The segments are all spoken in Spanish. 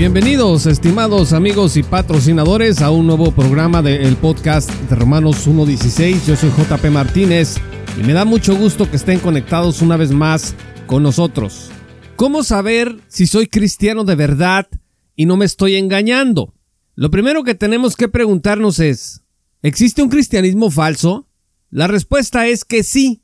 Bienvenidos, estimados amigos y patrocinadores, a un nuevo programa del podcast de Romanos 1.16. Yo soy JP Martínez y me da mucho gusto que estén conectados una vez más con nosotros. ¿Cómo saber si soy cristiano de verdad y no me estoy engañando? Lo primero que tenemos que preguntarnos es, ¿existe un cristianismo falso? La respuesta es que sí.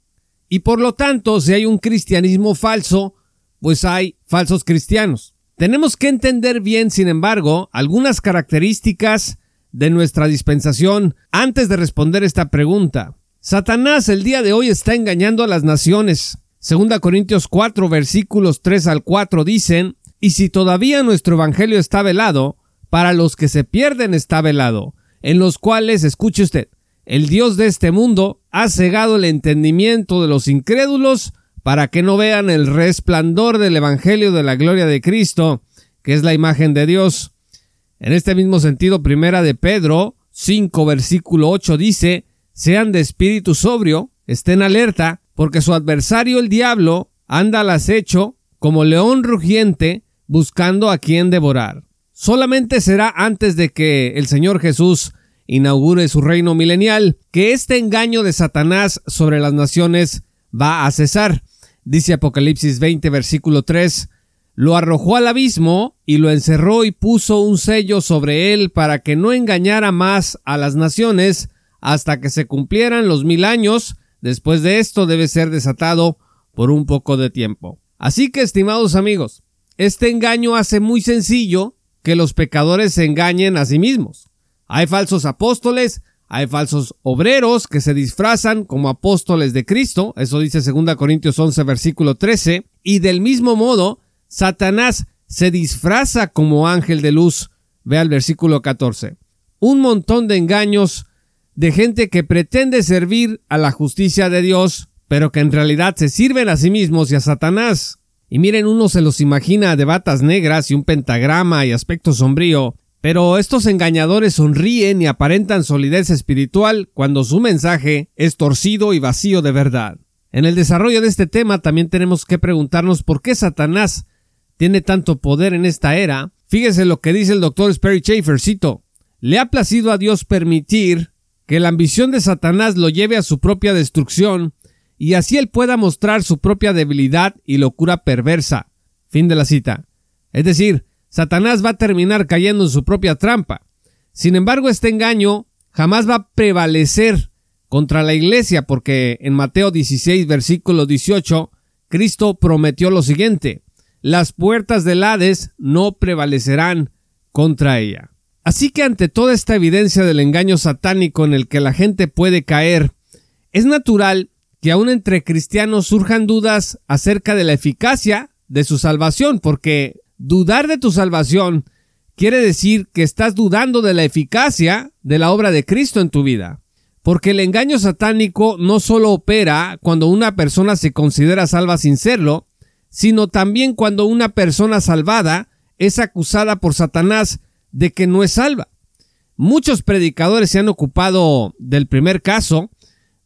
Y por lo tanto, si hay un cristianismo falso, pues hay falsos cristianos. Tenemos que entender bien, sin embargo, algunas características de nuestra dispensación antes de responder esta pregunta. Satanás el día de hoy está engañando a las naciones. Segunda Corintios 4 versículos 3 al 4 dicen, y si todavía nuestro evangelio está velado, para los que se pierden está velado, en los cuales, escuche usted, el Dios de este mundo ha cegado el entendimiento de los incrédulos para que no vean el resplandor del Evangelio de la gloria de Cristo, que es la imagen de Dios. En este mismo sentido, primera de Pedro 5 versículo 8 dice, sean de espíritu sobrio, estén alerta, porque su adversario el diablo anda al acecho como león rugiente buscando a quien devorar. Solamente será antes de que el Señor Jesús inaugure su reino milenial que este engaño de Satanás sobre las naciones va a cesar. Dice Apocalipsis 20, versículo 3, lo arrojó al abismo y lo encerró y puso un sello sobre él para que no engañara más a las naciones hasta que se cumplieran los mil años. Después de esto debe ser desatado por un poco de tiempo. Así que, estimados amigos, este engaño hace muy sencillo que los pecadores se engañen a sí mismos. Hay falsos apóstoles, hay falsos obreros que se disfrazan como apóstoles de Cristo, eso dice 2 Corintios 11 versículo 13, y del mismo modo, Satanás se disfraza como ángel de luz, vea el versículo 14. Un montón de engaños de gente que pretende servir a la justicia de Dios, pero que en realidad se sirven a sí mismos y a Satanás. Y miren, uno se los imagina de batas negras y un pentagrama y aspecto sombrío, pero estos engañadores sonríen y aparentan solidez espiritual cuando su mensaje es torcido y vacío de verdad. En el desarrollo de este tema también tenemos que preguntarnos por qué Satanás tiene tanto poder en esta era. Fíjese lo que dice el doctor Sperry Schaefer, cito, le ha placido a Dios permitir que la ambición de Satanás lo lleve a su propia destrucción y así él pueda mostrar su propia debilidad y locura perversa. Fin de la cita. Es decir, Satanás va a terminar cayendo en su propia trampa. Sin embargo, este engaño jamás va a prevalecer contra la iglesia porque en Mateo 16 versículo 18 Cristo prometió lo siguiente, las puertas del Hades no prevalecerán contra ella. Así que ante toda esta evidencia del engaño satánico en el que la gente puede caer, es natural que aún entre cristianos surjan dudas acerca de la eficacia de su salvación, porque Dudar de tu salvación quiere decir que estás dudando de la eficacia de la obra de Cristo en tu vida. Porque el engaño satánico no solo opera cuando una persona se considera salva sin serlo, sino también cuando una persona salvada es acusada por Satanás de que no es salva. Muchos predicadores se han ocupado del primer caso,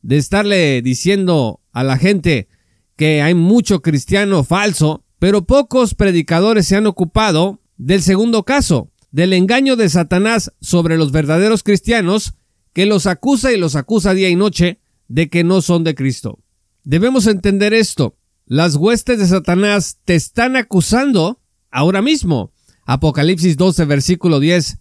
de estarle diciendo a la gente que hay mucho cristiano falso, pero pocos predicadores se han ocupado del segundo caso, del engaño de Satanás sobre los verdaderos cristianos, que los acusa y los acusa día y noche de que no son de Cristo. Debemos entender esto. Las huestes de Satanás te están acusando ahora mismo. Apocalipsis 12, versículo 10.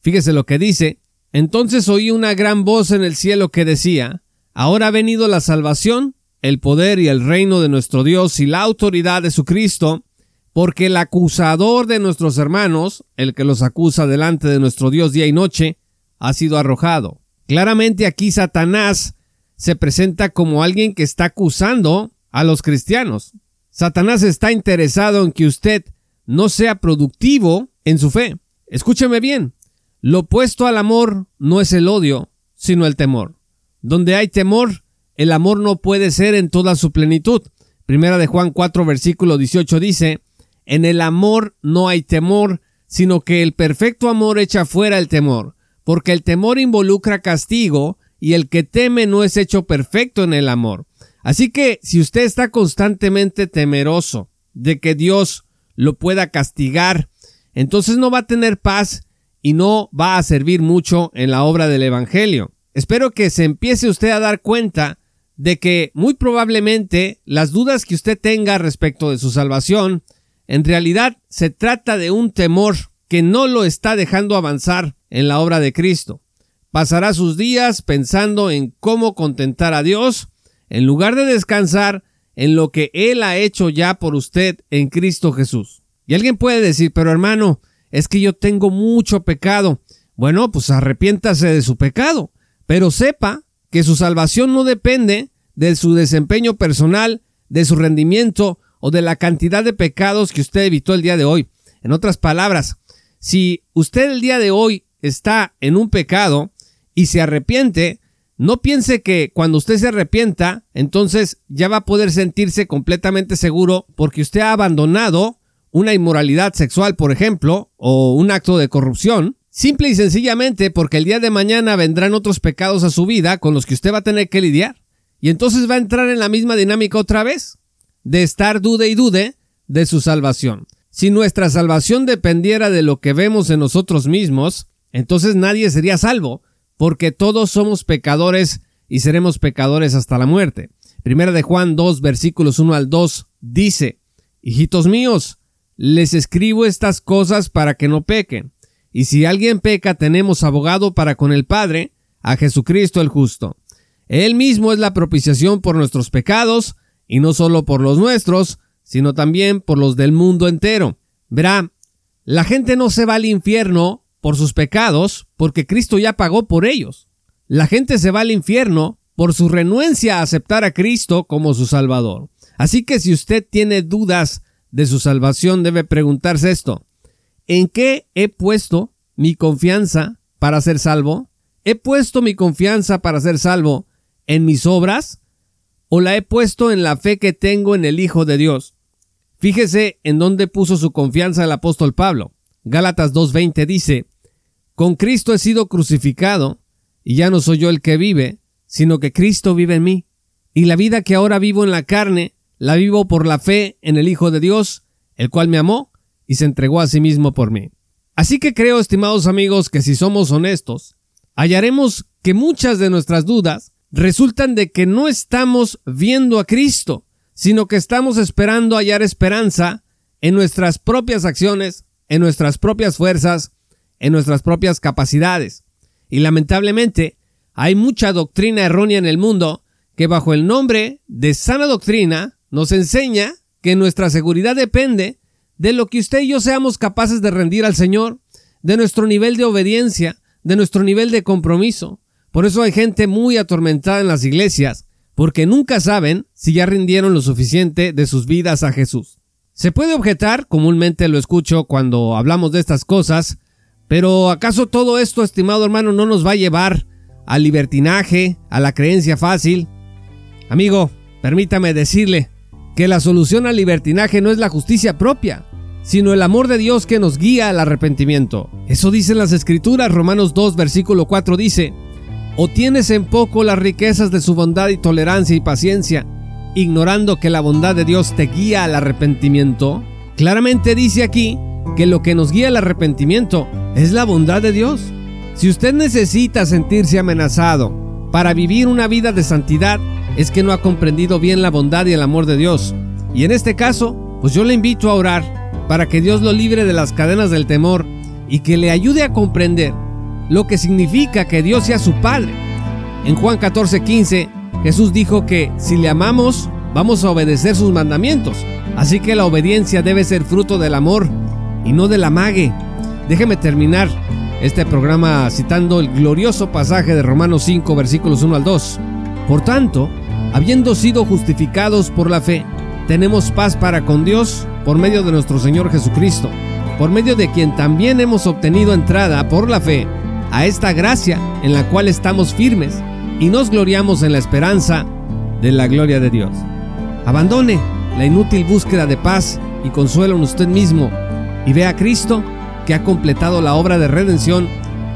Fíjese lo que dice. Entonces oí una gran voz en el cielo que decía, Ahora ha venido la salvación el poder y el reino de nuestro Dios y la autoridad de su Cristo, porque el acusador de nuestros hermanos, el que los acusa delante de nuestro Dios día y noche, ha sido arrojado. Claramente aquí Satanás se presenta como alguien que está acusando a los cristianos. Satanás está interesado en que usted no sea productivo en su fe. Escúcheme bien, lo opuesto al amor no es el odio, sino el temor. Donde hay temor, el amor no puede ser en toda su plenitud. Primera de Juan 4 versículo 18 dice, en el amor no hay temor, sino que el perfecto amor echa fuera el temor, porque el temor involucra castigo y el que teme no es hecho perfecto en el amor. Así que si usted está constantemente temeroso de que Dios lo pueda castigar entonces no va a tener paz y no va a servir mucho en la obra del Evangelio. Espero que se empiece usted a dar cuenta de que muy probablemente las dudas que usted tenga respecto de su salvación, en realidad se trata de un temor que no lo está dejando avanzar en la obra de Cristo. Pasará sus días pensando en cómo contentar a Dios, en lugar de descansar en lo que Él ha hecho ya por usted en Cristo Jesús. Y alguien puede decir, pero hermano, es que yo tengo mucho pecado. Bueno, pues arrepiéntase de su pecado, pero sepa que su salvación no depende de su desempeño personal, de su rendimiento o de la cantidad de pecados que usted evitó el día de hoy. En otras palabras, si usted el día de hoy está en un pecado y se arrepiente, no piense que cuando usted se arrepienta, entonces ya va a poder sentirse completamente seguro porque usted ha abandonado una inmoralidad sexual, por ejemplo, o un acto de corrupción, simple y sencillamente porque el día de mañana vendrán otros pecados a su vida con los que usted va a tener que lidiar. Y entonces va a entrar en la misma dinámica otra vez, de estar dude y dude de su salvación. Si nuestra salvación dependiera de lo que vemos en nosotros mismos, entonces nadie sería salvo, porque todos somos pecadores y seremos pecadores hasta la muerte. Primera de Juan 2 versículos 1 al 2 dice, Hijitos míos, les escribo estas cosas para que no pequen. Y si alguien peca, tenemos abogado para con el Padre, a Jesucristo el justo. Él mismo es la propiciación por nuestros pecados, y no solo por los nuestros, sino también por los del mundo entero. Verá, la gente no se va al infierno por sus pecados, porque Cristo ya pagó por ellos. La gente se va al infierno por su renuencia a aceptar a Cristo como su Salvador. Así que si usted tiene dudas de su salvación debe preguntarse esto. ¿En qué he puesto mi confianza para ser salvo? ¿He puesto mi confianza para ser salvo en mis obras? ¿O la he puesto en la fe que tengo en el Hijo de Dios? Fíjese en dónde puso su confianza el apóstol Pablo. Gálatas 2.20 dice, Con Cristo he sido crucificado, y ya no soy yo el que vive, sino que Cristo vive en mí. Y la vida que ahora vivo en la carne, la vivo por la fe en el Hijo de Dios, el cual me amó y se entregó a sí mismo por mí. Así que creo, estimados amigos, que si somos honestos, hallaremos que muchas de nuestras dudas resultan de que no estamos viendo a Cristo, sino que estamos esperando hallar esperanza en nuestras propias acciones, en nuestras propias fuerzas, en nuestras propias capacidades. Y lamentablemente, hay mucha doctrina errónea en el mundo que bajo el nombre de sana doctrina nos enseña que nuestra seguridad depende de lo que usted y yo seamos capaces de rendir al Señor, de nuestro nivel de obediencia, de nuestro nivel de compromiso. Por eso hay gente muy atormentada en las iglesias, porque nunca saben si ya rindieron lo suficiente de sus vidas a Jesús. Se puede objetar, comúnmente lo escucho cuando hablamos de estas cosas, pero ¿acaso todo esto, estimado hermano, no nos va a llevar al libertinaje, a la creencia fácil? Amigo, permítame decirle, que la solución al libertinaje no es la justicia propia, sino el amor de Dios que nos guía al arrepentimiento. Eso dicen las escrituras, Romanos 2, versículo 4 dice, o tienes en poco las riquezas de su bondad y tolerancia y paciencia, ignorando que la bondad de Dios te guía al arrepentimiento. Claramente dice aquí que lo que nos guía al arrepentimiento es la bondad de Dios. Si usted necesita sentirse amenazado para vivir una vida de santidad, es que no ha comprendido bien la bondad y el amor de Dios. Y en este caso, pues yo le invito a orar para que Dios lo libre de las cadenas del temor y que le ayude a comprender lo que significa que Dios sea su Padre. En Juan 14:15, Jesús dijo que si le amamos, vamos a obedecer sus mandamientos. Así que la obediencia debe ser fruto del amor y no del amague. Déjeme terminar este programa citando el glorioso pasaje de Romanos 5, versículos 1 al 2. Por tanto, habiendo sido justificados por la fe, tenemos paz para con Dios por medio de nuestro Señor Jesucristo, por medio de quien también hemos obtenido entrada por la fe a esta gracia en la cual estamos firmes y nos gloriamos en la esperanza de la gloria de Dios. Abandone la inútil búsqueda de paz y consuelo en usted mismo y vea a Cristo que ha completado la obra de redención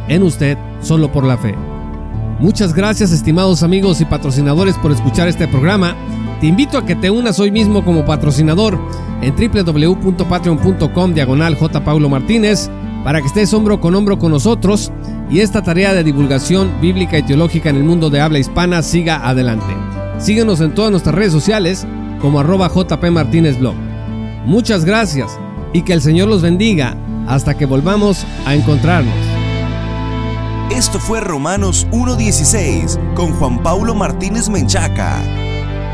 en usted solo por la fe. Muchas gracias estimados amigos y patrocinadores por escuchar este programa Te invito a que te unas hoy mismo como patrocinador en www.patreon.com diagonal J. Martínez para que estés hombro con hombro con nosotros y esta tarea de divulgación bíblica y teológica en el mundo de habla hispana siga adelante. Síguenos en todas nuestras redes sociales como arroba JP Martínez Blog. Muchas gracias y que el Señor los bendiga hasta que volvamos a encontrarnos. Esto fue Romanos 1.16 con Juan Paulo Martínez Menchaca.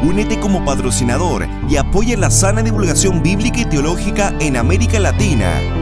Únete como patrocinador y apoya la sana divulgación bíblica y teológica en América Latina.